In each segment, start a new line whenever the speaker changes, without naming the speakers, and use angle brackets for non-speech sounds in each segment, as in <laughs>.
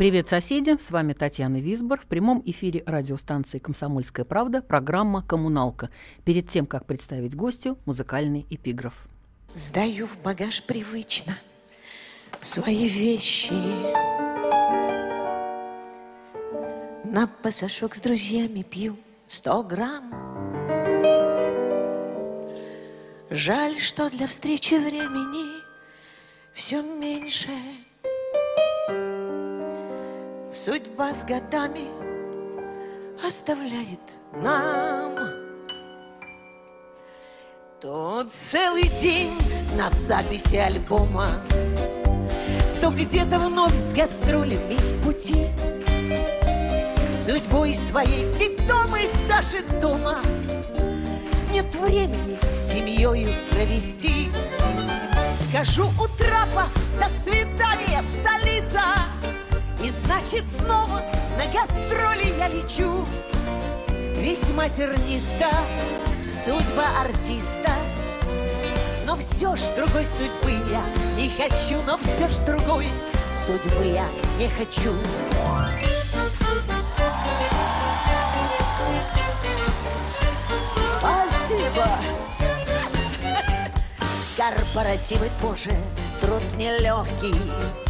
Привет, соседи! С вами Татьяна Висбор. В прямом эфире радиостанции «Комсомольская правда» программа «Коммуналка». Перед тем, как представить гостю, музыкальный эпиграф.
Сдаю в багаж привычно свои вещи. На пасашок с друзьями пью сто грамм. Жаль, что для встречи времени все меньше. Судьба с годами оставляет нам То целый день на записи альбома То где-то вновь с гастролями в пути Судьбой своей ведомой даже дома Нет времени семьей провести Скажу у трапа «До свидания, столица!» И значит снова на гастроли я лечу. Весьма терниста судьба артиста. Но все ж другой судьбы я не хочу Но все ж другой судьбы я не хочу. Спасибо! Корпоративы тоже труд нелегкий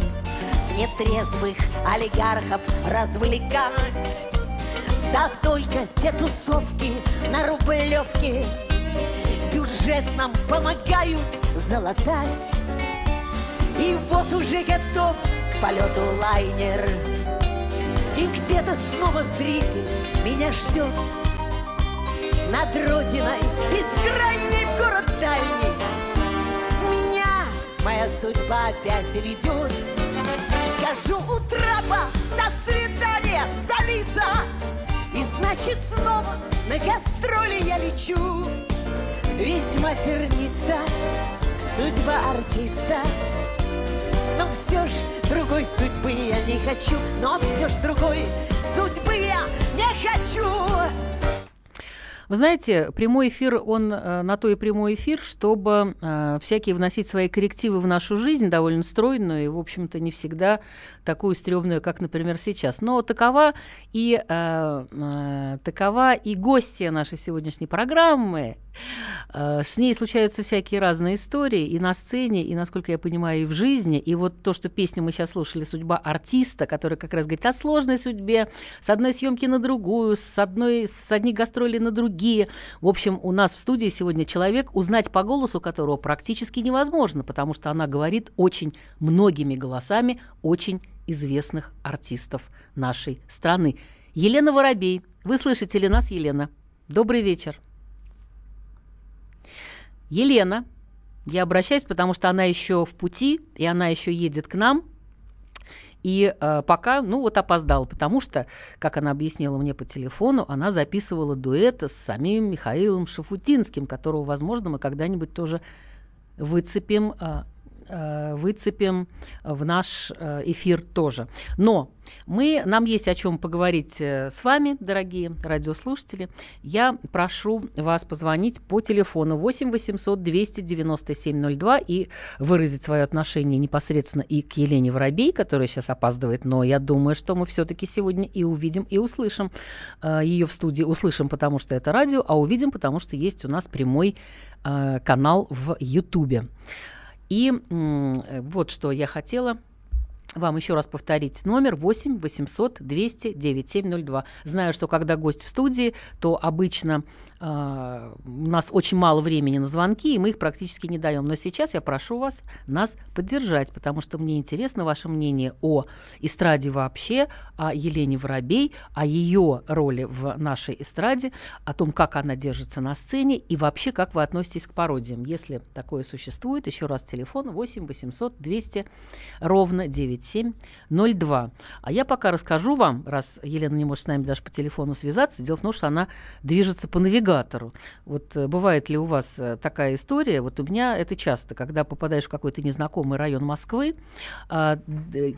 Нетрезвых олигархов развлекать. Да только те тусовки на Рублевке Бюджет нам помогают залатать. И вот уже готов к полету лайнер. И где-то снова зритель меня ждет. Над родиной бескрайней в город дальний. Меня моя судьба опять ведет Скажу у трапа до свидания, столица. И значит снова на гастроли я лечу. Весьма терниста судьба артиста. Но все ж другой судьбы я не хочу. Но все ж другой судьбы я не хочу
Вы знаете, прямой эфир, он э, на то и прямой эфир, чтобы э, всякие вносить свои коррективы в нашу жизнь, довольно стройную и, в общем-то, не всегда такую стрёмную, как, например, сейчас. Но такова и, э, э, такова и гостья нашей сегодняшней программы. Э, с ней случаются всякие разные истории и на сцене, и, насколько я понимаю, и в жизни. И вот то, что песню мы сейчас слушали «Судьба артиста», которая как раз говорит о сложной судьбе, с одной съемки на другую, с одной с одних гастролей на другие. В общем, у нас в студии сегодня человек, узнать по голосу которого практически невозможно, потому что она говорит очень многими голосами очень известных артистов нашей страны. Елена Воробей. Вы слышите ли нас, Елена? Добрый вечер. Елена, я обращаюсь, потому что она еще в пути, и она еще едет к нам. И э, пока, ну вот опоздала, потому что, как она объяснила мне по телефону, она записывала дуэт с самим Михаилом Шафутинским, которого, возможно, мы когда-нибудь тоже выцепим э, э, выцепим в наш э, эфир тоже. Но мы, нам есть о чем поговорить э, с вами, дорогие радиослушатели. Я прошу вас позвонить по телефону 8 800 297 02 и выразить свое отношение непосредственно и к Елене Воробей, которая сейчас опаздывает, но я думаю, что мы все-таки сегодня и увидим, и услышим ее в студии. Услышим, потому что это радио, а увидим, потому что есть у нас прямой канал в Ютубе. И вот что я хотела вам еще раз повторить номер 8 800 200 9702. Знаю, что когда гость в студии, то обычно э, у нас очень мало времени на звонки, и мы их практически не даем. Но сейчас я прошу вас нас поддержать, потому что мне интересно ваше мнение о эстраде вообще, о Елене Воробей, о ее роли в нашей эстраде, о том, как она держится на сцене и вообще, как вы относитесь к пародиям. Если такое существует, еще раз телефон 8 800 200 ровно 9 297-02. А я пока расскажу вам, раз Елена не может с нами даже по телефону связаться, дело в том, что она движется по навигатору. Вот э, бывает ли у вас э, такая история? Вот у меня это часто, когда попадаешь в какой-то незнакомый район Москвы, а,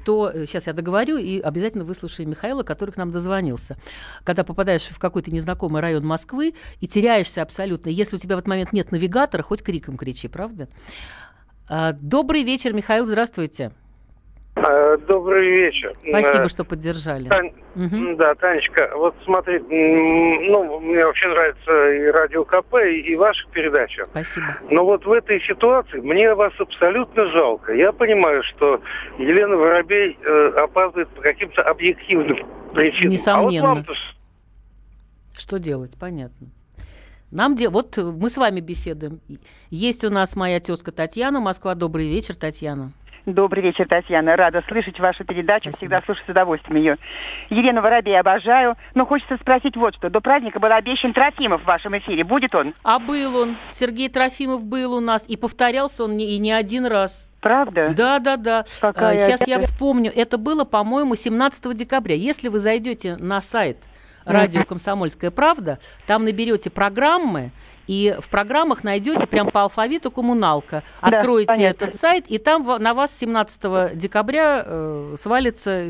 то, сейчас я договорю, и обязательно выслушаем Михаила, который к нам дозвонился. Когда попадаешь в какой-то незнакомый район Москвы и теряешься абсолютно, если у тебя в этот момент нет навигатора, хоть криком кричи, правда? А, добрый вечер, Михаил, здравствуйте.
А, добрый вечер.
Спасибо, что поддержали.
Тань, угу. Да, Танечка, вот смотри, ну, мне вообще нравится и радио КП, и ваша передача.
Спасибо.
Но вот в этой ситуации мне вас абсолютно жалко. Я понимаю, что Елена Воробей э, опаздывает по каким-то объективным причинам.
Несомненно. А вот Что делать, понятно. Нам де... Вот мы с вами беседуем. Есть у нас моя тезка Татьяна. Москва, добрый вечер, Татьяна.
Добрый вечер, Татьяна. Рада слышать вашу передачу. Спасибо. Всегда слушаю с удовольствием ее. Елену Воробей обожаю. Но хочется спросить вот что. До праздника был обещан Трофимов в вашем эфире. Будет он?
А был он. Сергей Трофимов был у нас. И повторялся он не, и не один раз.
Правда?
Да, да, да. Какая Сейчас я вспомню. Это было, по-моему, 17 декабря. Если вы зайдете на сайт радио «Комсомольская правда», там наберете программы, и в программах найдете прям по алфавиту коммуналка. Откроете да, этот сайт, и там на вас 17 декабря э, свалится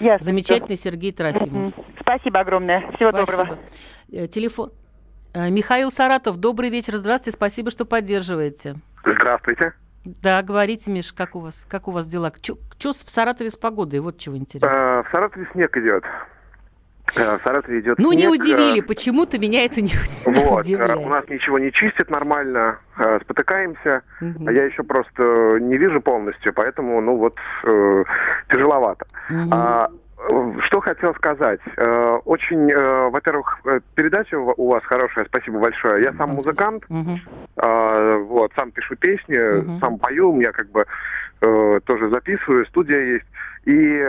Ясно. замечательный Сергей Трофимов.
Спасибо огромное. Всего
спасибо.
доброго.
Э, телефон. Э, Михаил Саратов, добрый вечер. Здравствуйте, спасибо, что поддерживаете.
Здравствуйте.
Да, говорите, Миш, как у вас, как у вас дела? Что в Саратове с погодой? Вот чего интересно. А,
в Саратове снег идет. Э, в Саратове идет
Ну,
снег.
не удивили, почему-то меня это не <laughs>
вот,
удивляет.
У нас ничего не чистит нормально, э, спотыкаемся, угу. я еще просто не вижу полностью, поэтому, ну вот, э, тяжеловато. Угу. А, что хотел сказать. Очень, во-первых, передача у вас хорошая, спасибо большое. Я сам музыкант, угу. вот, сам пишу песни, угу. сам пою, у меня как бы тоже записываю, студия есть. И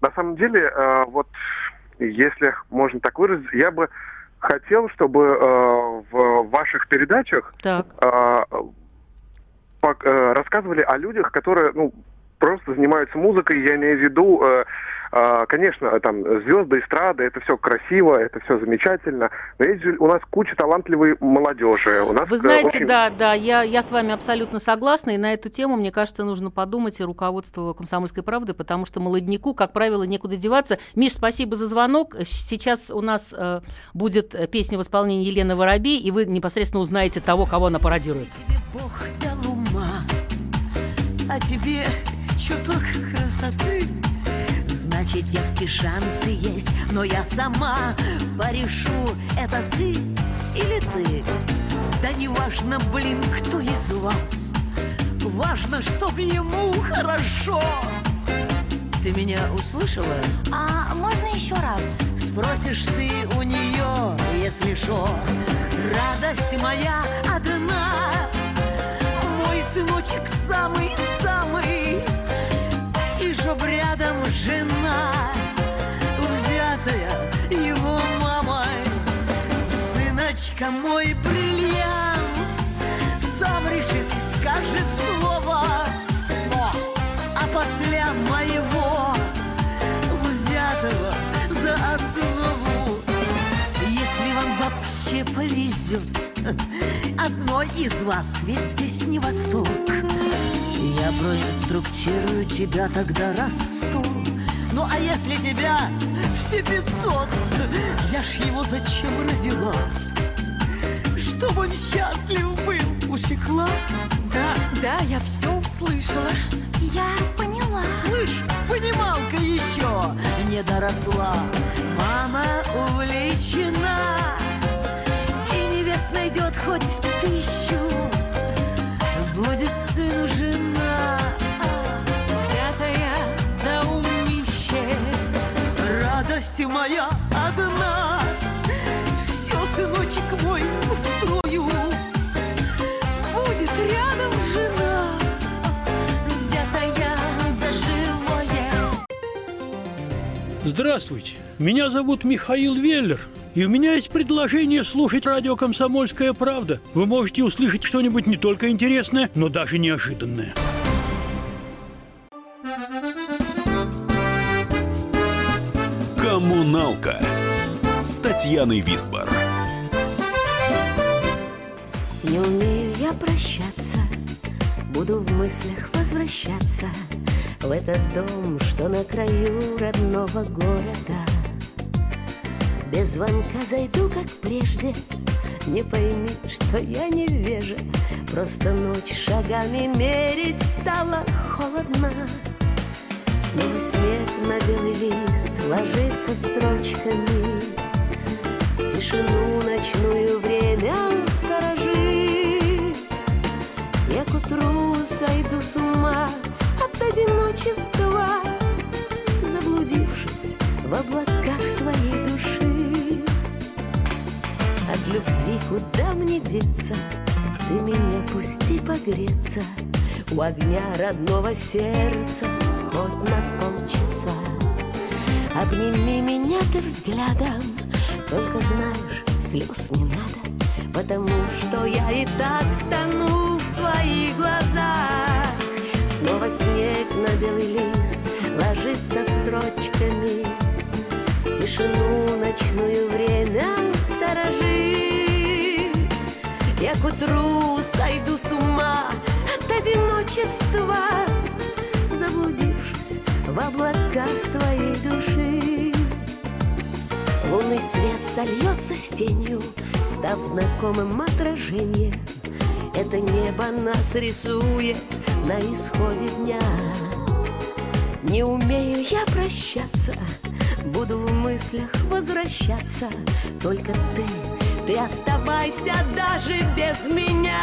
на самом деле, вот если можно так выразить, я бы хотел, чтобы э, в ваших передачах так. Э, э, рассказывали о людях, которые, ну, просто занимаются музыкой, я имею в виду э, а, конечно, там звезды эстрады, это все красиво, это все замечательно, но есть же у нас куча талантливой молодежи. У нас
Вы знаете, очень... да, да, я, я с вами абсолютно согласна, и на эту тему, мне кажется, нужно подумать и руководство «Комсомольской правды», потому что молодняку, как правило, некуда деваться. Миш, спасибо за звонок. Сейчас у нас э, будет песня в исполнении Елены Воробей, и вы непосредственно узнаете того, кого она пародирует. Бог дал ума, а тебе чуток красоты Значит, девки шансы есть, но я сама порешу, это ты или ты. Да не важно, блин, кто из вас, важно, чтоб ему хорошо. Ты меня услышала?
А можно еще раз?
Спросишь ты у нее, если шо. Радость моя одна, мой сыночек самый-самый чтоб рядом жена, взятая его мамой. Сыночка мой бриллиант, сам решит и скажет слово, но, а после моего взятого за основу, если вам вообще повезет, одной из вас, ведь здесь не восток. Я проинструктирую тебя тогда раз сто. Ну а если тебя все пятьсот Я ж его зачем родила? Чтобы он счастлив был, усекла?
Да, да, я все услышала.
Я поняла.
Слышь, понималка еще не доросла. Мама увлечена. И невест найдет хоть тысячу Будет сыну жена Взятая за умище. Радость моя одна. Все, сыночек мой, устрою. Будет рядом жена Взятая за живое.
Здравствуйте, меня зовут Михаил Веллер – и у меня есть предложение слушать радио «Комсомольская правда». Вы можете услышать что-нибудь не только интересное, но даже неожиданное.
«Коммуналка» с Татьяной Висбор.
Не умею я прощаться, буду в мыслях возвращаться в этот дом, что на краю родного города – без звонка зайду, как прежде, не пойми, что я невежа Просто ночь шагами мерить стало холодно. Снова снег на белый лист ложится строчками. Тишину ночную время сторожит. Я к утру сойду с ума от одиночества Заблудившись в облаках любви куда мне деться? Ты меня пусти погреться У огня родного сердца. Хоть на полчаса. Обними меня ты взглядом Только знаешь, слез не надо Потому что я и так тону в твоих глазах Снова снег на белый лист Ложится строчками. Тишину ночную время сторожит Я к утру сойду с ума От одиночества Заблудившись в облаках твоей души Лунный свет сольется с тенью, став знакомым отражением. Это небо нас рисует на исходе дня. Не умею я прощаться, буду в мыслях возвращаться. Только ты, ты оставайся даже без меня.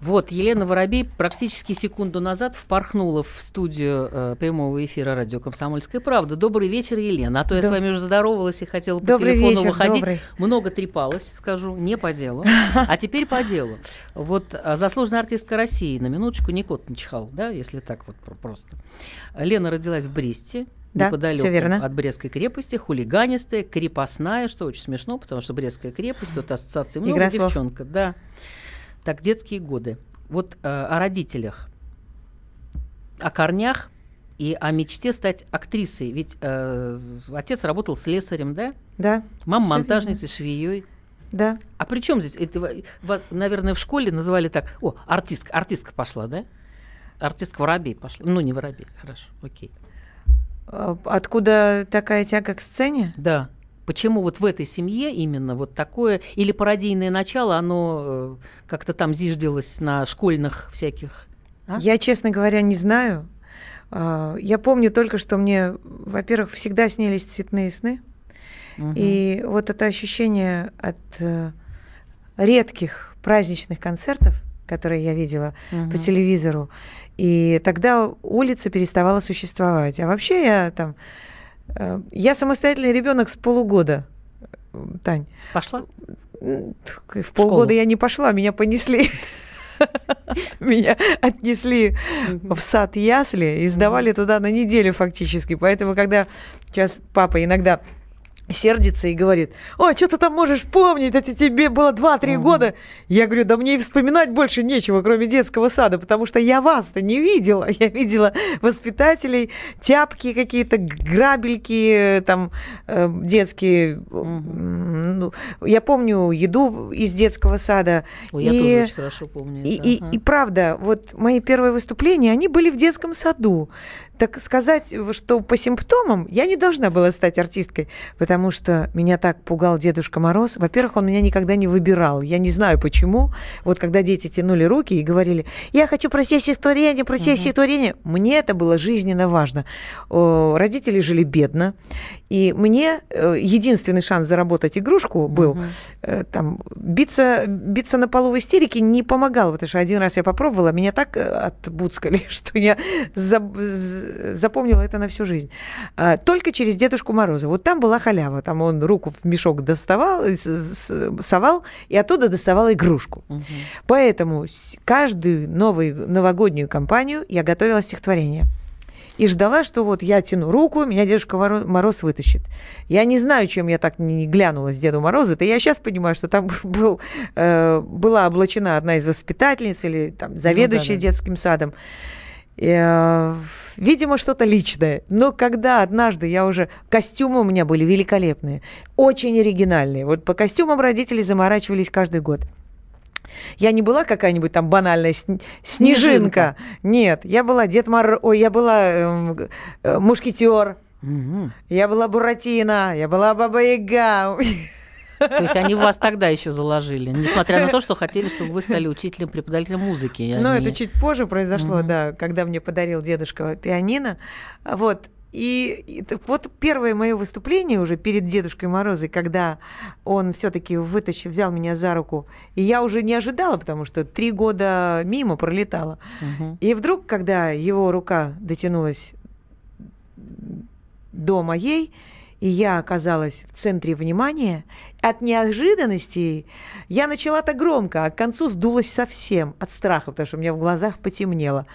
Вот, Елена Воробей практически секунду назад впорхнула в студию э, прямого эфира радио «Комсомольская правда». Добрый вечер, Елена. А то я
Доб-
с вами уже здоровалась и хотела по
Добрый
телефону
вечер,
выходить.
добрый.
Много трепалась, скажу, не по делу. <laughs> А теперь по делу. Вот а, заслуженная артистка России, на минуточку, не кот не чихал, да, если так вот про- просто. Лена родилась в Бресте,
Да,
неподалеку
верно.
от Брестской крепости, хулиганистая, крепостная, что очень смешно, потому что Брестская крепость, тут ассоциации много,
Игра слов.
девчонка, да. Так, детские годы. Вот э, о родителях, о корнях и о мечте стать актрисой. Ведь э, отец работал слесарем, да?
Да.
Мама монтажницей, швеей.
Да.
А при чем здесь? Это, наверное, в школе называли так. О, артистка, артистка пошла, да? Артистка Воробей пошла. Ну, не Воробей, хорошо, окей.
А Откуда такая тяга к сцене?
Да. Почему вот в этой семье именно вот такое, или пародийное начало, оно э, как-то там зиждилось на школьных всяких... а?
Я, честно говоря, не знаю. А, Я помню только, что мне, во-первых, всегда снились цветные сны.
Мгм.
И вот это ощущение от э, редких праздничных концертов, которые я видела по
Мгм.
телевизору, и тогда улица переставала существовать. А вообще я там... э, Я самостоятельный ребенок с полугода, Тань.
Пошла?
М, В полгода я не пошла, меня понесли. <laughs> Меня отнесли в сад ясли и сдавали туда на неделю фактически. Поэтому, когда сейчас папа иногда сердится и говорит, ой, что ты там можешь помнить, это тебе было 2-3 года. Я говорю, да мне и вспоминать больше нечего, кроме детского сада, потому что я вас-то не видела. <laughs> Я видела воспитателей, тяпки какие-то, грабельки э, там э, детские. Ну, я помню еду из детского сада.
Ой, я
И-
тоже очень хорошо помню.
и,
это,
и-
ага.
и правда, вот мои первые выступления, они были в детском саду. Так сказать, что по симптомам я не должна была стать артисткой, потому что меня так пугал Дедушка Мороз. Во-первых, он меня никогда не выбирал. Я не знаю почему. Вот когда дети тянули руки и говорили, я хочу прочесть стихотворение, прочесть стихотворение, мне это было жизненно важно. Родители жили бедно, и мне э, единственный шанс заработать игрушку был э, там биться, биться на полу в истерике не помогало, потому что один раз я попробовала, меня так э, отбуцкали, <laughs> что я заб- з- запомнила это на всю жизнь. А, Только через Дедушку Мороза. Вот там была халява, там он руку в мешок доставал, э, совал, и оттуда доставал игрушку. Поэтому с- каждую новую новогоднюю кампанию я готовила стихотворение. И ждала, что вот я тяну руку, меня Дедушка Моро- Мороз вытащит. Я не знаю, чем я так не глянула с Деду Мороза. Это я сейчас понимаю, что там <laughs> был, э, была облачена одна из воспитательниц или там заведующая
да-да.
детским садом. Э, видимо, что-то личное. Но когда однажды я уже... Костюмы у меня были великолепные, очень оригинальные. Вот по костюмам родители заморачивались каждый год. Я не была какая-нибудь там банальная сни- снежинка.
Снежинка.
Нет, я была Дед Мор... Ой, я была эм, э, мушкетер. Я была Буратино, я была Баба Яга.
То есть они вас тогда еще заложили, несмотря на то, что хотели, чтобы вы стали учителем, преподавателем музыки.
Ну,
Они-
это чуть позже произошло, да, когда мне подарил дедушка пианино. Вот. И, и вот первое мое выступление уже перед Дедушкой Морозой, когда он все-таки вытащил, взял меня за руку, и я уже не ожидала, потому что три года мимо пролетала.
Мгм.
И вдруг, когда его рука дотянулась до моей, и я оказалась в центре внимания, от неожиданности я начала так громко, а к концу сдулась совсем от страха, потому что у меня в глазах потемнело.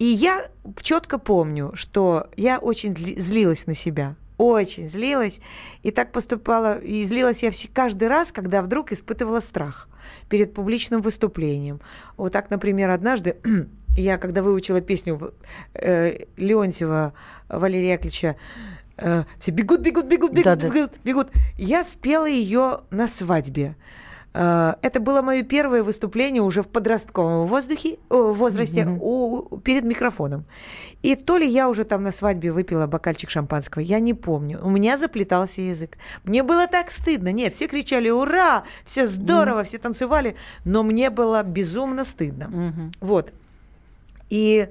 И я четко помню, что я очень злилась на себя, очень злилась, и так поступала, и злилась я каждый раз, когда вдруг испытывала страх перед публичным выступлением. Вот так, например, однажды <clears throat> я, когда выучила песню э, Леонтьева Валерия Яковлевича э, все бегут, бегут, бегут, бегут,
Да-да.
бегут, бегут. Я спела ее на свадьбе. Э, Это было мое первое выступление уже в подростковом воздухе, о, возрасте у- перед микрофоном. И то ли я уже там на свадьбе выпила бокальчик шампанского, я не помню. У меня заплетался язык. Мне было так стыдно. Нет, все кричали «Ура!», все здорово, все танцевали, но мне было безумно стыдно.
Мгм.
Вот. И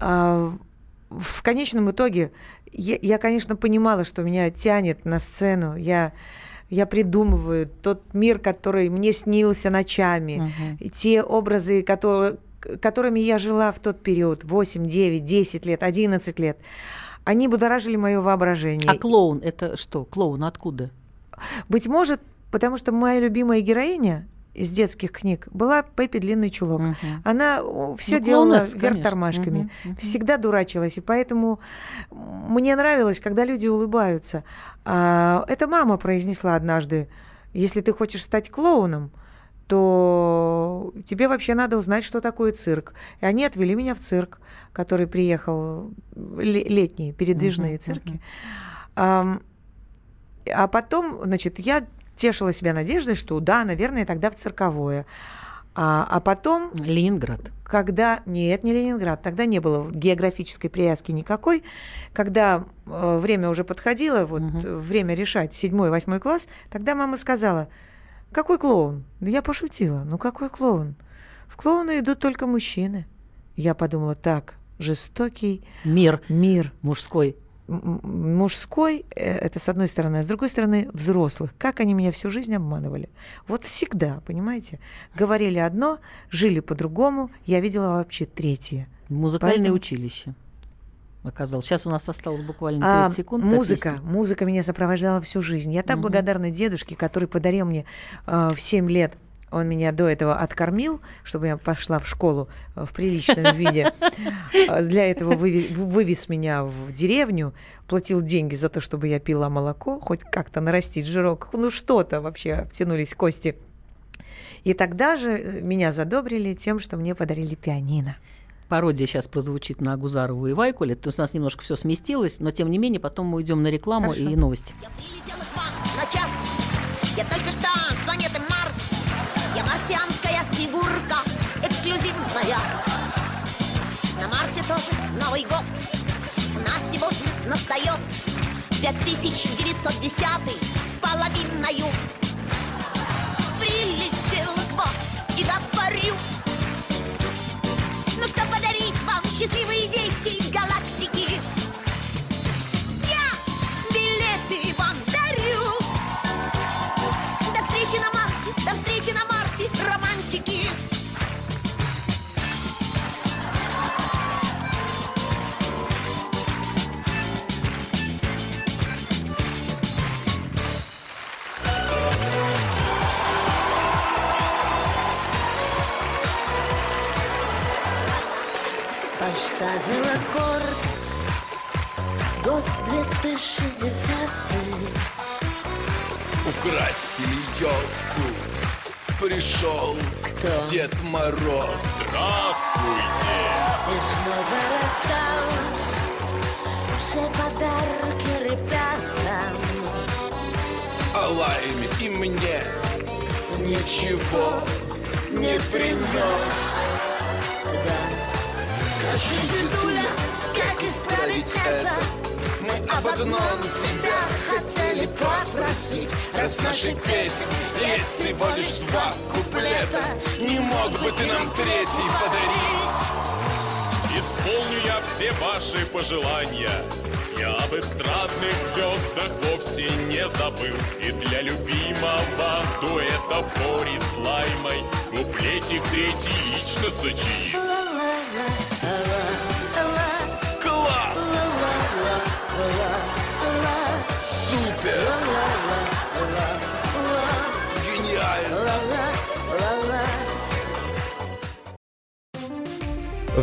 а, в конечном итоге я, я, конечно, понимала, что меня тянет на сцену. Я, я придумываю тот мир, который мне снился ночами,
Мгм.
и те образы, которые, которыми я жила в тот период, 8, 9, 10 лет, 11 лет, они будоражили мое воображение.
А клоун это что? Клоун откуда?
Быть может, потому что моя любимая героиня из детских книг была Пеппи Длинный Чулок.
Мгм.
Она все
Ну,
делала
клоунесса,
вверх
конечно.
тормашками,
Мгм, мгм.
всегда дурачилась, и поэтому мне нравилось, когда люди улыбаются. А, это мама произнесла однажды, если ты хочешь стать клоуном, то тебе вообще надо узнать, что такое цирк. И они отвели меня в цирк, который приехал, ле- летние передвижные
Мгм,
цирки. Ам, а потом, значит, я тешила себя надеждой, что да, наверное, тогда в цирковое. А, а потом,
Ленинград.
когда... Нет, не Ленинград, тогда не было географической привязки никакой. Когда э, время уже подходило, вот э, время решать, седьмой, восьмой класс, тогда мама сказала, какой клоун? Ну, я пошутила, ну какой клоун? В клоуны идут только мужчины. Я подумала, так, жестокий
Мир
мир
мужской.
Мужской, э, это с одной стороны, а с другой стороны взрослых. Как они меня всю жизнь обманывали. Вот всегда, понимаете? Говорили одно, жили по-другому, я видела вообще третье.
Музыкальное
Поэтому-
училище. Оказалось. Сейчас у нас осталось буквально
А
30 секунд. до
музыка, музыка меня сопровождала всю жизнь. Я так
Мгм.
благодарна дедушке, который подарил мне э, в 7 лет он меня до этого откормил, чтобы я пошла в школу э, в приличном виде. А Для этого вывез меня в деревню, платил деньги за то, чтобы я пила молоко, хоть как-то нарастить жирок. Ну что-то вообще, обтянулись кости. И тогда же э, меня задобрили тем, что мне подарили пианино.
Пародия сейчас прозвучит на Гузарову и Вайкуле. То есть у нас немножко все сместилось, но тем не менее потом мы уйдем на рекламу
Хорошо.
и новости.
Я прилетела к вам на час. Я только что с планеты Марс. Я марсианская снегурка, эксклюзивная. На Марсе тоже Новый год. У нас сегодня настает 5910 с половиною. Прилетела к вам и говорю. Ну что подарить вам, счастливые дети галактики? Я билеты вам
Поставил аккорд Год 2009
Украсили елку пришел
Кто?
Дед Мороз.
Здравствуйте!
И снова раздал. Все подарки ребятам.
А Лайме и мне ничего не принес Дедуля, как исправить это? Мы об одном тебя хотели попросить Раз в нашей песне есть всего лишь два куплета Не мог бы ты нам третий подарить?
Исполню я все ваши пожелания. Я об эстрадных звездах вовсе не забыл. И для любимого дуэта Бори с Лаймой куплетик третий лично сочинил.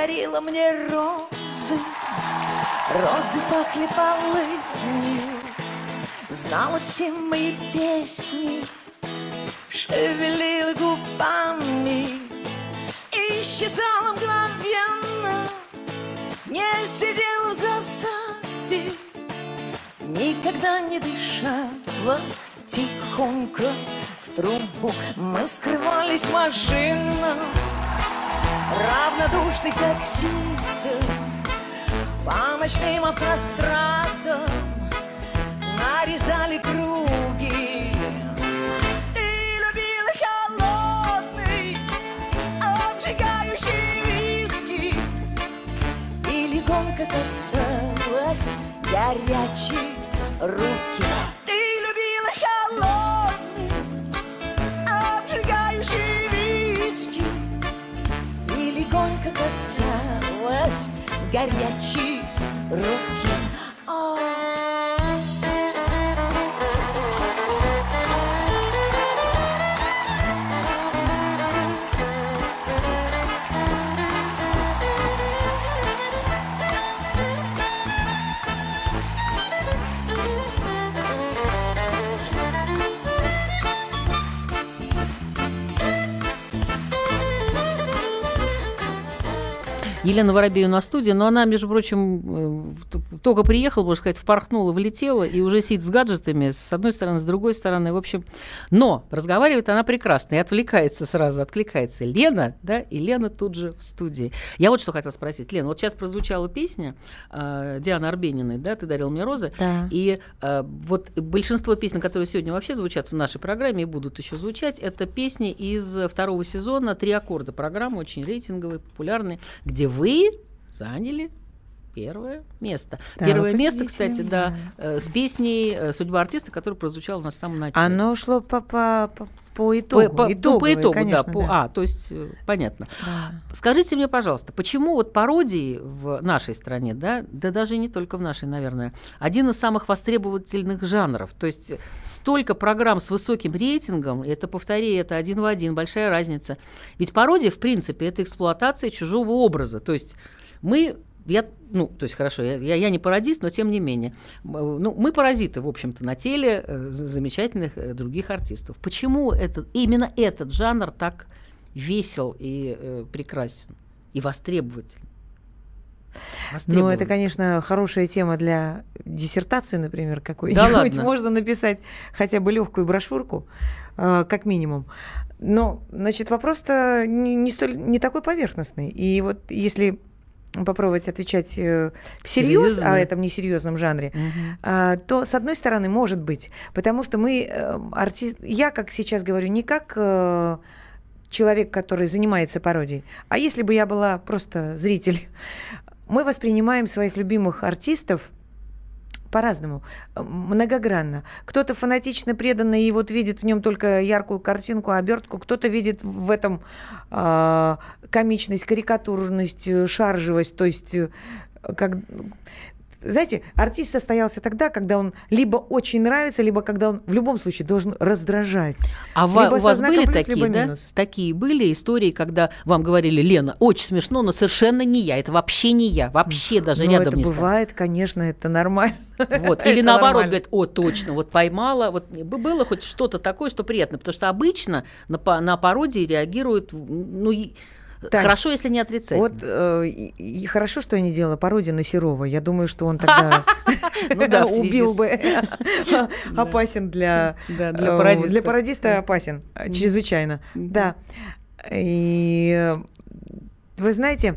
Дарила мне розы, розы пахли полынью, Знала все мои песни, шевелила губами, Исчезала мгновенно, не сидела в засаде, Никогда не дышала. Тихонько в трубу. Мы скрывались в машинах, равнодушных таксистов По ночным автострадам нарезали круги Ты любила холодный, обжигающий виски. И легонько касалась горячей руки касалась горячей руки. О,
Елена Воробей в студии, но она, между прочим, э, только приехала, можно сказать, впорхнула, влетела и уже сидит с гаджетами с одной стороны, с другой стороны. В общем, но разговаривает она прекрасно и отвлекается сразу, откликается. Лена, да, и Лена тут же в студии. Я вот что хотела спросить. Лена, вот сейчас прозвучала песня э, Дианы Арбениной, да, «Ты дарил мне розы»,
Да.
и э, вот большинство песен, которые сегодня вообще звучат в нашей программе и будут еще звучать, это песни из второго сезона «Три аккорда» программы, очень рейтинговые, популярные, где вы заняли первое место.
Стала
первое место, кстати, да, э, с песней э, «Судьба артиста», которая прозвучала в самом начале.
Оно шло по, по, по, по итогу.
По, ну, по итогу,
конечно,
да, по-
да.
А, то есть, э, понятно.
Да.
Скажите мне, пожалуйста, почему вот пародии в нашей стране, да, да даже не только в нашей, наверное, один из самых востребовательных жанров. То есть столько программ с высоким рейтингом, это, повторяю, это один в один, большая разница. Ведь пародия, в принципе, это эксплуатация чужого образа. То есть мы я, ну, то есть, хорошо, я, я, я не пародист, но тем не менее. Э, Ну, мы паразиты, в общем-то, на теле э, замечательных э, других артистов. Почему этот, именно этот жанр так весел и э, прекрасен, и востребователен?
Ну, это, конечно, хорошая тема для диссертации, например,
Да
какой-нибудь.
ладно? <laughs>
Можно написать хотя бы легкую брошюрку, э, как минимум. Но, значит, вопрос-то не, не, столь, не такой поверхностный. И вот если попробовать отвечать э, всерьез
Серьезно?
о этом несерьезном жанре, а, то, с одной стороны, может быть, потому что мы, э, арти... я, как сейчас говорю, не как э, человек, который занимается пародией, а если бы я была просто зритель, мы воспринимаем своих любимых артистов по-разному, э, многогранно. Кто-то фанатично преданный и вот видит в нем только яркую картинку, обертку, кто-то видит в этом э, комичность, карикатурность, э, шаржевость, то есть э, как знаете, артист состоялся тогда, когда он либо очень нравится, либо когда он в любом случае должен раздражать.
А
либо
у вас были
плюс,
такие, да?
минус.
Такие были истории, когда вам говорили, Лена, очень смешно, но совершенно не я, это вообще не я, вообще даже
Ну,
рядом
это
не
бывает, конечно, это нормально. <laughs>
Вот. Или наоборот, говорит, о, точно, вот поймала. Вот было хоть что-то такое, что приятно. Потому что обычно на, на пародии реагируют, ну,
Тань,
хорошо, если не отрицательно.
Вот э, и, хорошо, что я не делала пародию на Серова. Я думаю, что он тогда <laughs>
Ну <laughs>
убил бы. <laughs> Опасен для э,
пародиста.
Для пародиста опасен. Чрезвычайно. Да. И вы знаете,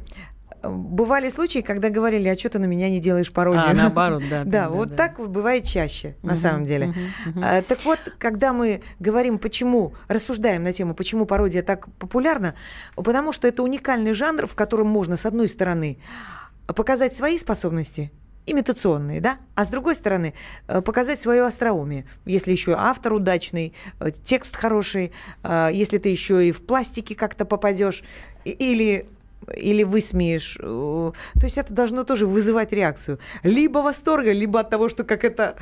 бывали случаи, когда говорили, а что ты на меня не делаешь пародию?
А, наоборот, да, <laughs> да,
вот так бывает чаще, на самом деле. А, Так вот, когда мы говорим, почему, рассуждаем на тему, почему пародия так популярна, потому что это уникальный жанр, в котором можно, с одной стороны, показать свои способности, имитационные, да, а с другой стороны, э, показать свое остроумие. Если еще автор удачный, э, текст хороший, э, если ты еще и в пластике как-то попадешь, или или высмеешь. э, То есть это должно тоже вызывать реакцию. Либо восторга, либо от того, что как это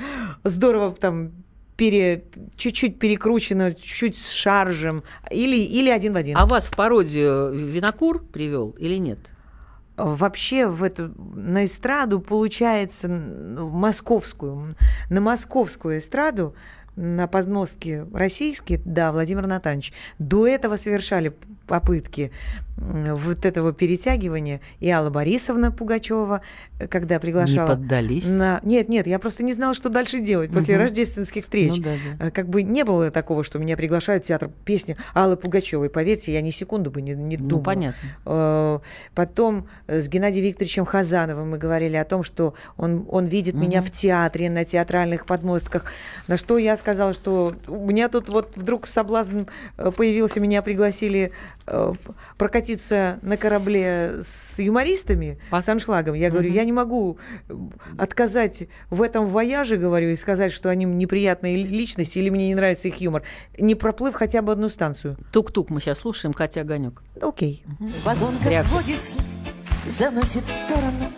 здорово там пере, чуть-чуть перекручено, чуть-чуть с шаржем, или, или один в один.
А вас в пародию Винокур привел или нет?
вообще в эту на эстраду получается н- в московскую на московскую эстраду на подмостке российский, да, Владимир Натанович. До этого совершали попытки вот этого перетягивания. И Алла Борисовна Пугачева, э, когда приглашала...
Не поддались?
На... Нет, нет, я просто не знала, что дальше делать после
Мгм.
рождественских встреч.
Ну да, да.
Э, Как бы не было такого, что меня приглашают в театр песни Аллы Пугачевой. Поверьте, я ни секунду бы не, не
Ну,
думала.
понятно.
Э, Потом с Геннадием Викторовичем Хазановым мы говорили о том, что он, он видит меня
Мгм.
в театре, на театральных подмостках. На что я сказала, что у меня тут вот вдруг соблазн появился, меня пригласили э, п- прокатиться на корабле с юмористами, с аншлагом. Я говорю,
Мгм.
я не могу э, отказать в этом вояже, говорю, и сказать, что они неприятные личности или мне не нравится их юмор, не проплыв хотя бы одну станцию.
Тук-тук мы сейчас слушаем, Катя Огонек.
Окей.
Вагон, как
Реакция.
водится, заносит в сторону.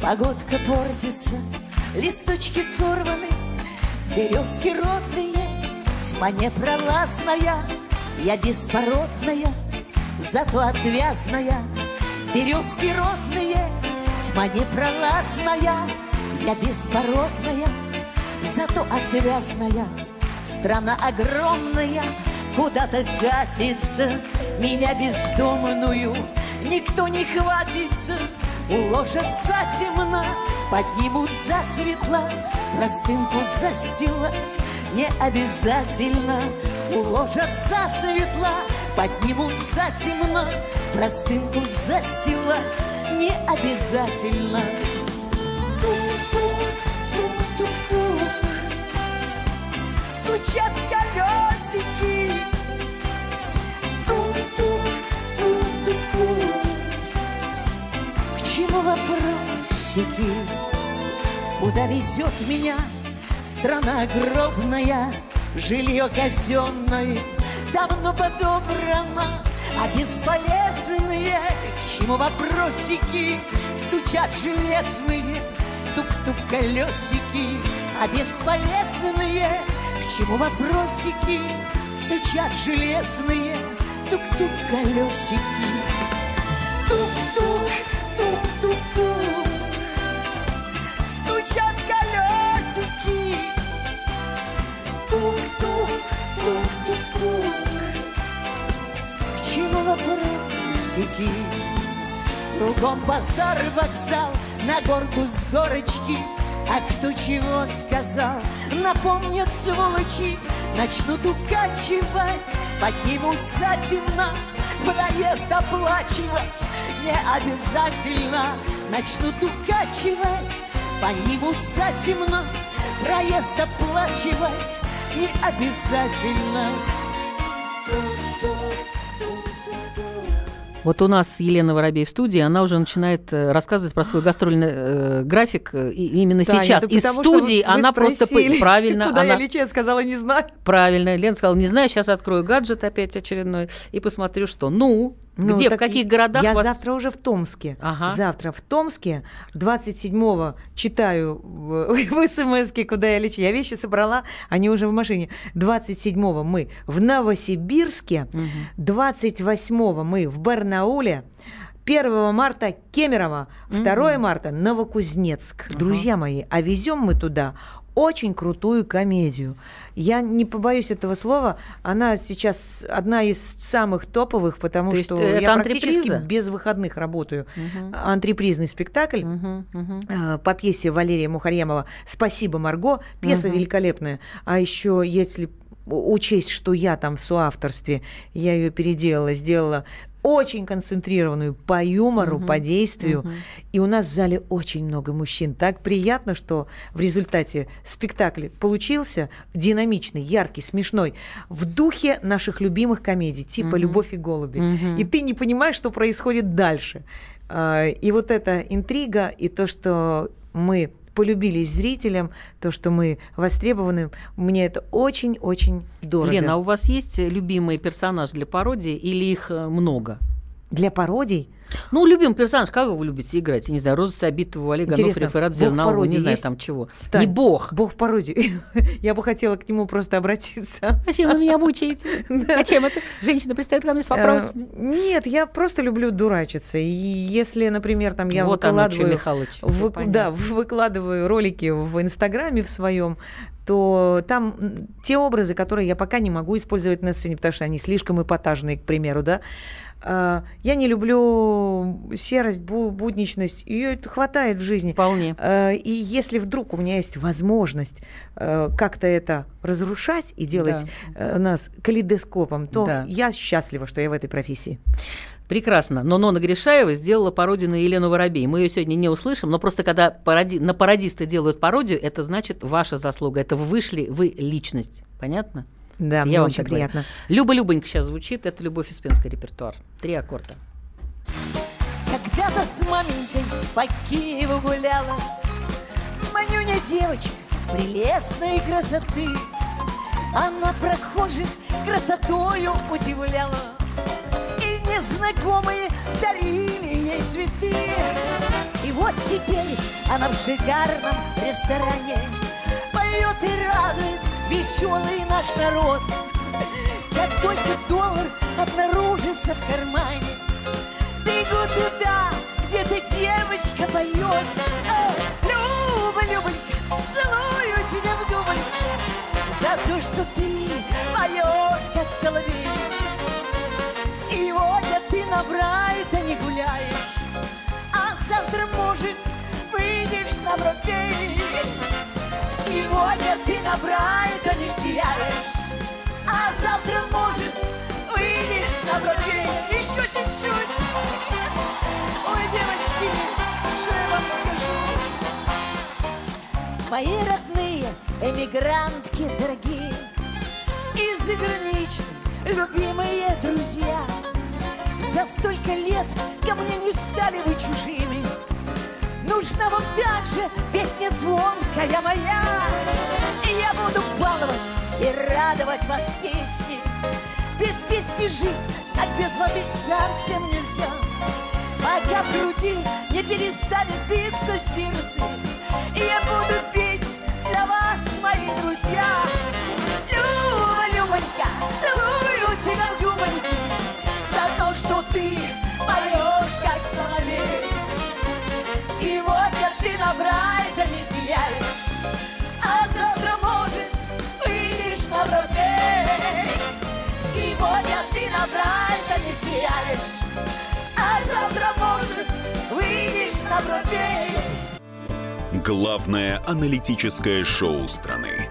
Погодка портится, листочки сорваны, березки родные, тьма непролазная, я беспородная, зато отвязная. Березки родные, тьма непролазная, я беспородная, зато отвязная. Страна огромная, куда-то катится, меня бездомную никто не хватится. Уложат затемно, поднимут засветло, простынку застилать не обязательно. Уложат засветло, поднимут затемно, простынку застилать не обязательно. Тук-тук, тук-тук-тук, стучат колесики. Тук-тук, тук-тук-тук. К чему вопросики? Куда везет меня страна огромная, жилье казенное, давно подобрано, а бесполезные. К чему вопросики? Стучат железные, тук-тук колесики, а бесполезные. К чему вопросики? Стучат железные, тук-тук колесики. Тук-тук, вопросики? Кругом базар, вокзал, на горку с горочки. А кто чего сказал, напомнят сволочи, Начнут укачивать, поднимут затемно, Проезд оплачивать не обязательно. Начнут укачивать, поднимут затемно, Проезд оплачивать не обязательно.
Вот у нас Елена Воробей в студии, она уже начинает э, рассказывать про свой гастрольный э, график э, и именно
Таня,
сейчас. Из
потому,
студии
вы
она просто... Правильно.
Куда
она...
я лечу? Я сказала, не знаю.
Правильно. Лена сказала, не знаю, сейчас открою гаджет опять очередной и посмотрю, что. Ну,
Ну,
где, в каких городах
Я
вас...
завтра уже в Томске.
Ага.
Завтра в Томске. 27-го читаю в, <laughs> в смс куда я лечу. Я вещи собрала, они уже в машине. 27-го мы в Новосибирске. 28-го мы в Барнауле. 1 марта Кемерово, 2 марта Новокузнецк. Друзья мои, а везем мы туда очень крутую комедию. Я не побоюсь этого слова, она сейчас одна из самых топовых, потому
То
что я практически без выходных работаю. Антрепризный спектакль э, по пьесе Валерия Мухарьямова «Спасибо, Марго». Пьеса
Мгм.
великолепная. А еще, если учесть, что я там в соавторстве, я ее переделала, сделала очень концентрированную по юмору,
Мгм.
по действию.
Мгм.
И у нас в зале очень много мужчин. Так приятно, что в результате спектакль получился динамичный, яркий, смешной, в духе наших любимых комедий, типа
Мгм.
«Любовь и голуби».
Мгм.
И ты не понимаешь, что происходит дальше. А, И вот эта интрига, и то, что мы полюбились зрителям, то, что мы востребованы, мне это очень-очень дорого.
Лена, а у вас есть любимый персонаж для пародии или их э, много?
Для пародий?
Ну, любимый персонаж, кого вы любите играть? Я не знаю, Роза Сабитова, Олег Ират
бог
Зерналова, не знаю
есть?
там чего.
Тань,
Не бог.
Бог пародии. <laughs> Я бы хотела к нему просто обратиться.
Зачем вы меня мучаете? <laughs> Зачем это? Женщина пристает ко мне с вопросами.
Э, Нет, я просто люблю дурачиться. И если, например, там я выкладываю, да, выкладываю ролики в Инстаграме в своем, то там те образы, которые я пока не могу использовать на сцене, потому что они слишком эпатажные, к примеру, да. А, Я не люблю серость, бу- будничность. Ее хватает в жизни.
Вполне.
Э, И если вдруг у меня есть возможность э, как-то это разрушать и делать э, нас калейдоскопом, то
Да.
я счастлива, что я в этой профессии.
Прекрасно. Но Нона Гришаева сделала пародию на Елену Воробей. Мы ее сегодня не услышим, но просто когда пароди... на пародиста делают пародию, это значит ваша заслуга. Это вы вышли, вы личность. Понятно?
Да,
Я
мне очень приятно.
Люба-любонька сейчас звучит. Это Любовь Успенская репертуар. Три аккорда.
Когда-то с маменькой по Киеву гуляла Манюня девочка прелестной красоты Она прохожих красотою удивляла И незнакомые дарили ей цветы И вот теперь она в шикарном ресторане Поет и радует веселый наш народ. Как только доллар обнаружится в кармане Бегу туда, где эта девочка поет Э, Люба, Любонька, целую тебя в губы За то, что ты поешь, как соловей. Сегодня ты на Брайтоне гуляешь А завтра, может, выйдешь на Бродвей Сегодня ты на Брайтоне сияешь А завтра, может, выйдешь на Бродвей Еще чуть-чуть. Ой, девочки, что я вам скажу? Мои родные эмигрантки дорогие И любимые друзья. За столько лет ко мне не стали вы чужими Нужна вам также песня звонкая моя. И я буду баловать и радовать вас песней Без песни жить, как без воды, совсем нельзя. Пока в груди не перестанет биться сердце И я буду петь для вас, мои друзья. Люба, Любонька, целую тебя в губоньки За то, что ты поешь, как соловей Сегодня ты на Брайтоне сияешь А завтра, может, выйдешь на Бродвей Сегодня ты на Брайтоне сияешь А завтра, может, выйдешь на Бродвей
Главное аналитическое шоу страны.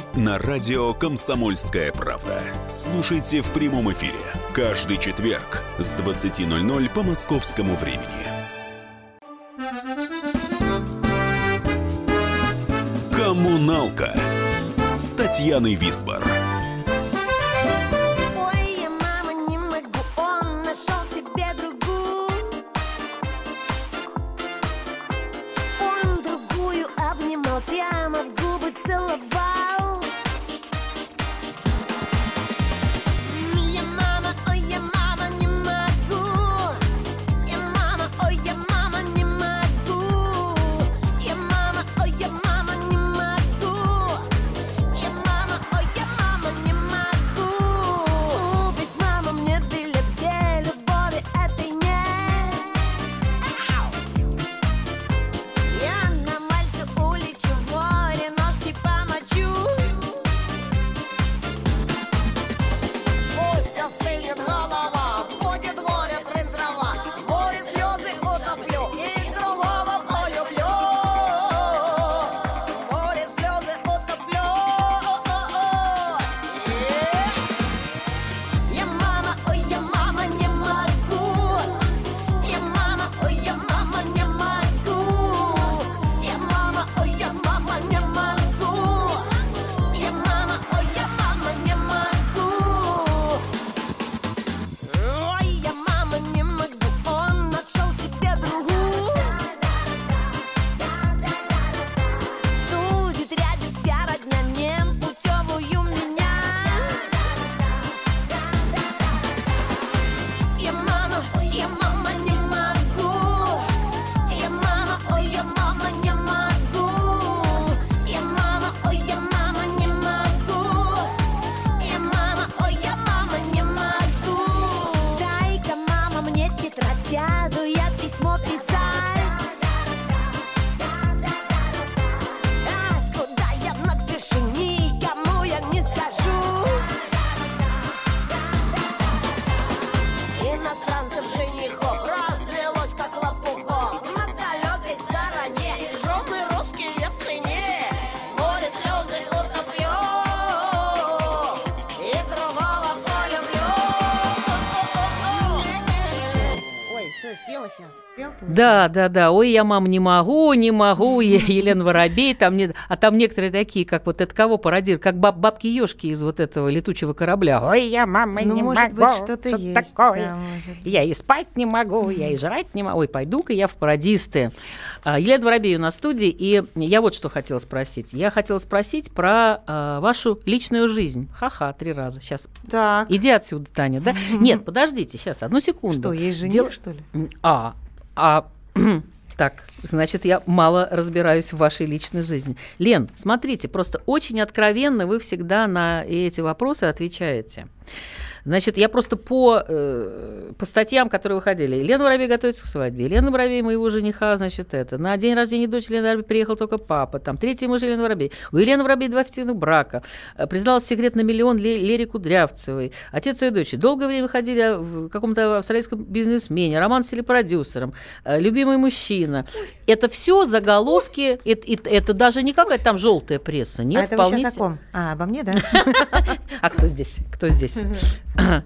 на радио «Комсомольская правда». Слушайте в прямом эфире каждый четверг с 20.00 по московскому времени. «Коммуналка» с Татьяной Висбор.
Да, да, да. Ой, я, мам, не могу, не могу. <laughs> Елена Воробей. Там не... А там некоторые такие, как вот это кого пародируют, как баб бабки ешки из вот этого летучего корабля. Ой, я, мама,
Ну,
не
может
могу.
быть, что-то есть,
такое.
да, может
Я и спать не могу, я и жрать не могу. Ой, пойду-ка я в пародисты. А, Елена Воробей у нас в студии, и я вот что хотела спросить. Я хотела спросить про а, вашу личную жизнь. Ха-ха, три раза. Сейчас.
Так.
Иди отсюда, Таня, да? <laughs> Нет, подождите, сейчас, одну секунду.
Что, есть жених,
Дело-
что ли?
А, а, так, значит, я мало разбираюсь в вашей личной жизни. Лен, смотрите, просто очень откровенно вы всегда на эти вопросы отвечаете. Значит, я просто по, э, по статьям, которые выходили. Елена Воробей готовится к свадьбе. Елена Воробей, моего жениха, значит, это. На день рождения дочери Елены Воробей приехал только папа. Там третий муж Елены Воробей. У Елены Воробей два официальных брака. Э, Признался секрет на миллион Ле- Лере Кудрявцевой. Отец и дочь. Долгое время ходили в каком-то австралийском бизнесмене. Роман с телепродюсером. э, Любимый мужчина. Это все заголовки. Это, это- это даже не какая-то там желтая пресса. Нет,
а это вы
вполне
сейчас о ком? А, обо мне, да? <laughs>
а кто здесь? Кто здесь? <laughs>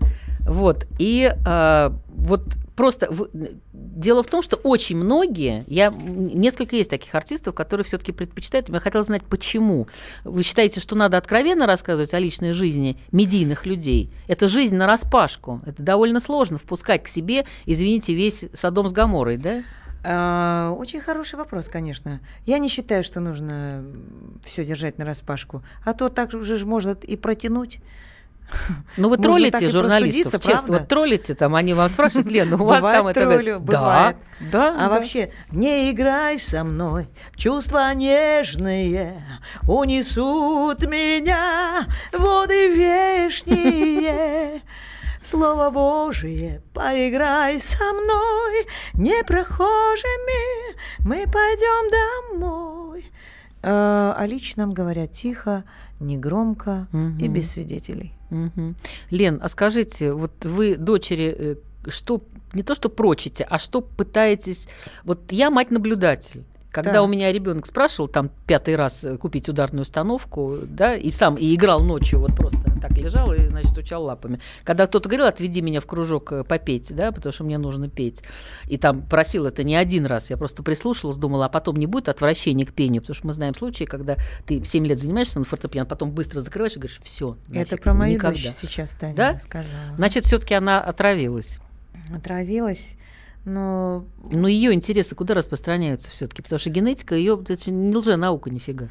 Вот. И а, вот просто в- дело в том, что очень многие, я несколько есть таких артистов, которые все-таки предпочитают. Я хотела знать, почему. Вы считаете, что надо откровенно рассказывать о личной жизни медийных людей? Это жизнь на распашку. Это довольно сложно впускать к себе, извините, весь Содом с Гаморой, да?
А, Очень хороший вопрос, конечно. Я не считаю, что нужно все держать на распашку. А то так же можно и протянуть. <laughs>
Ну, вы
Можно
троллите журналистов, честно.
правда?
Вот троллите там, они вам спрашивают, Лена, у вас
Бывает
там это...
троллю, бывает.
да,
А
да.
вообще, не играй со мной, чувства нежные унесут меня воды вешние. Слово Божие, поиграй со мной, не прохожими, мы пойдем домой. Э, О личном говорят тихо, негромко и
Мгм.
без свидетелей.
Мгм. Лен, а скажите, вот вы дочери э, что не то, что прочите, а что пытаетесь... Вот я мать-наблюдатель. Когда
Да.
у меня ребенок спрашивал там пятый раз э, купить ударную установку, да, и сам и играл ночью, вот просто так лежал и, значит, стучал лапами. Когда кто-то говорил, отведи меня в кружок э, попеть, да, потому что мне нужно петь, и там просил это не один раз, я просто прислушалась, думала, а потом не будет отвращения к пению, потому что мы знаем случаи, когда ты 7 лет занимаешься на фортепиано, потом быстро закрываешь и говоришь, все,
Это про мою
никогда.
дочь сейчас Таня
Да?
сказала.
Значит, все-таки она отравилась.
Отравилась, но
Но ее интересы куда распространяются все-таки? Потому что генетика ее это не лженаука нифига.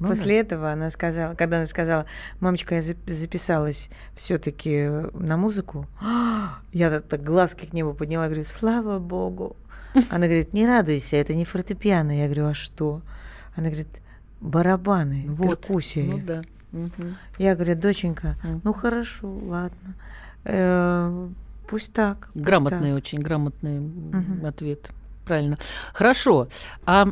Ну
После этого она сказала, когда она сказала, мамочка, я зап- записалась все-таки на музыку, <gasps> я так, глазки к небу подняла, говорю, слава богу. Она говорит, не радуйся, это не фортепиано. Я говорю, а что? Она говорит, барабаны,
Вот.
перкуссия.
Ну да. Мгм.
Я говорю, доченька, ну хорошо, ладно. Пусть так. пусть
Грамотный
так».
очень, грамотный
Мгм.
ответ. Правильно. Хорошо. А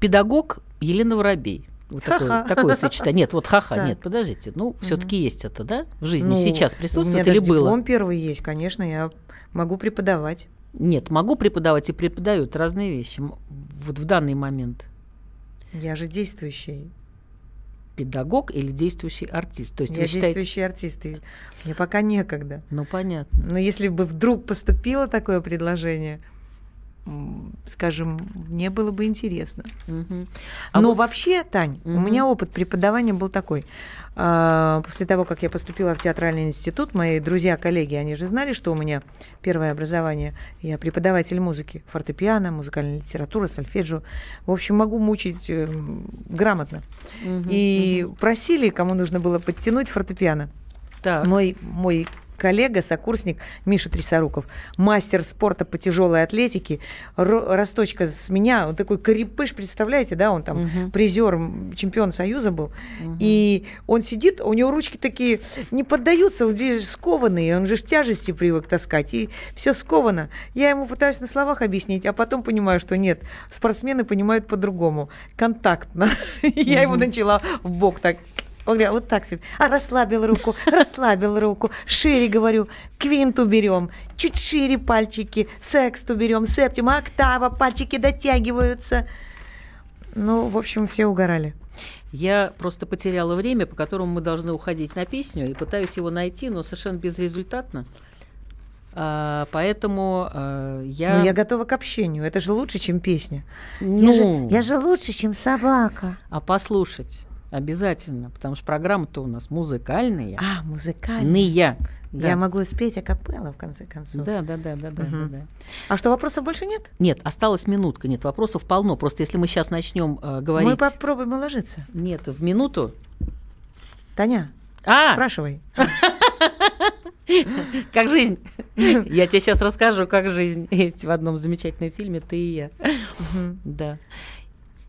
педагог Елена Воробей. Вот такое,
Ха-ха.
такое сочетание. Нет, вот ха-ха,
Так.
нет, подождите. Ну, все-таки есть это, да? В жизни
Ну,
сейчас
У меня
присутствует или было?
диплом первый есть, конечно, я могу преподавать.
Нет, могу преподавать и преподаю. Это разные вещи. Вот в данный момент
Я же действующий.
Педагог или действующий артист. То есть
я
вы считаете...
действующий артист, и мне пока некогда.
Ну, понятно.
Но если бы вдруг поступило такое предложение, скажем, мне было бы интересно.
Мгм. А
Но
вот-
вообще, Тань, у
Мгм.
меня опыт преподавания был такой. А, После того, как я поступила в театральный институт, мои друзья, коллеги, они же знали, что у меня первое образование. Я преподаватель музыки, фортепиано, музыкальная литература, сольфеджио. В общем, могу мучить э, грамотно.
Мгм,
И просили, кому нужно было подтянуть фортепиано.
Так.
Мой, мой коллега, сокурсник Миша Трясоруков, мастер спорта по тяжелой атлетике, ро- росточка с меня, он такой карипыш, представляете, да, он там
Мгм.
призер, чемпион Союза был,
Мгм.
и он сидит, у него ручки такие не поддаются, он же скованные, он же ж тяжести привык таскать, и все сковано. Я ему пытаюсь на словах объяснить, а потом понимаю, что нет, спортсмены понимают по-другому, контактно. <laughs> Я ему начала в бок так он говорит, вот так все. А расслабил руку, расслабил руку. Шире, говорю, квинту берем, чуть шире пальчики, сексту берем, септима, октава, пальчики дотягиваются. Ну, в общем, все угорали.
Я просто потеряла время, по которому мы должны уходить на песню, и пытаюсь его найти, но совершенно безрезультатно. А, поэтому а, я...
Но я готова к общению. Это же лучше, чем песня.
Ну,
Я, же, я же лучше, чем собака.
А послушать обязательно, потому что программа-то у нас музыкальная.
А, музыкальная.
Да.
Я могу спеть акапелла, в конце концов.
Да, да, да, да, да,
Мгм.
да, да.
А что, вопросов больше нет?
Нет, осталась минутка, нет, вопросов полно. Просто если мы сейчас начнем э, говорить...
Мы попробуем уложиться.
Нет, в минуту.
Таня,
А!
спрашивай. <laughs>
Как жизнь. Я тебе сейчас расскажу, как жизнь есть в одном замечательном фильме «Ты и я». Да.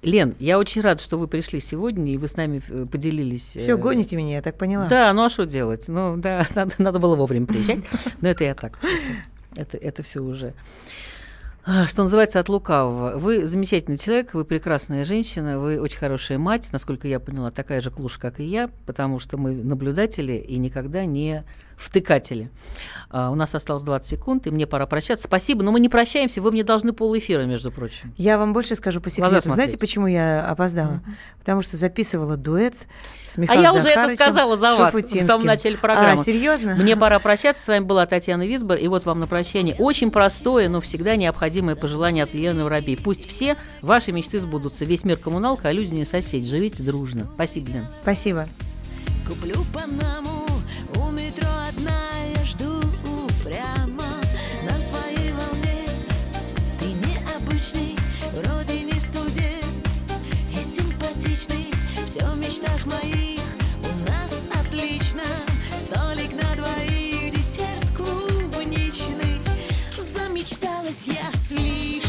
Лен, я очень рада, что вы пришли сегодня, и вы с нами э, поделились.
Все,
э,
гоните меня, я так поняла.
Да, ну а что делать? Ну да, <laughs> надо, надо было вовремя приезжать. Но это я так. Это, это, это все уже. А, Что называется, от лукавого. Вы замечательный человек, вы прекрасная женщина, вы очень хорошая мать, насколько я поняла, такая же клуш, как и я, потому что мы наблюдатели и никогда не втыкатели. А, у нас осталось 20 секунд, и мне пора прощаться. Спасибо, но мы не прощаемся, вы мне должны пол эфира, между прочим.
Я вам больше скажу по секрету. Знаете,
смотреть.
почему я опоздала? Потому что записывала дуэт с
А
Михаилом
я уже это
Захарычем
сказала за вас в самом начале программы.
А, серьезно?
Мне пора прощаться. С вами была Татьяна Висбор. И вот вам на прощание очень простое, но всегда необходимое пожелание от Елены Воробей. Пусть все ваши мечты сбудутся. Весь мир коммуналка, а люди не соседи. Живите дружно. Спасибо, Лен.
Спасибо.
Куплю Панаму прямо на своей волне. Ты необычный, вроде не студент и симпатичный, все в мечтах моих. У нас отлично, столик на двоих, десерт клубничный. Замечталась я слишком,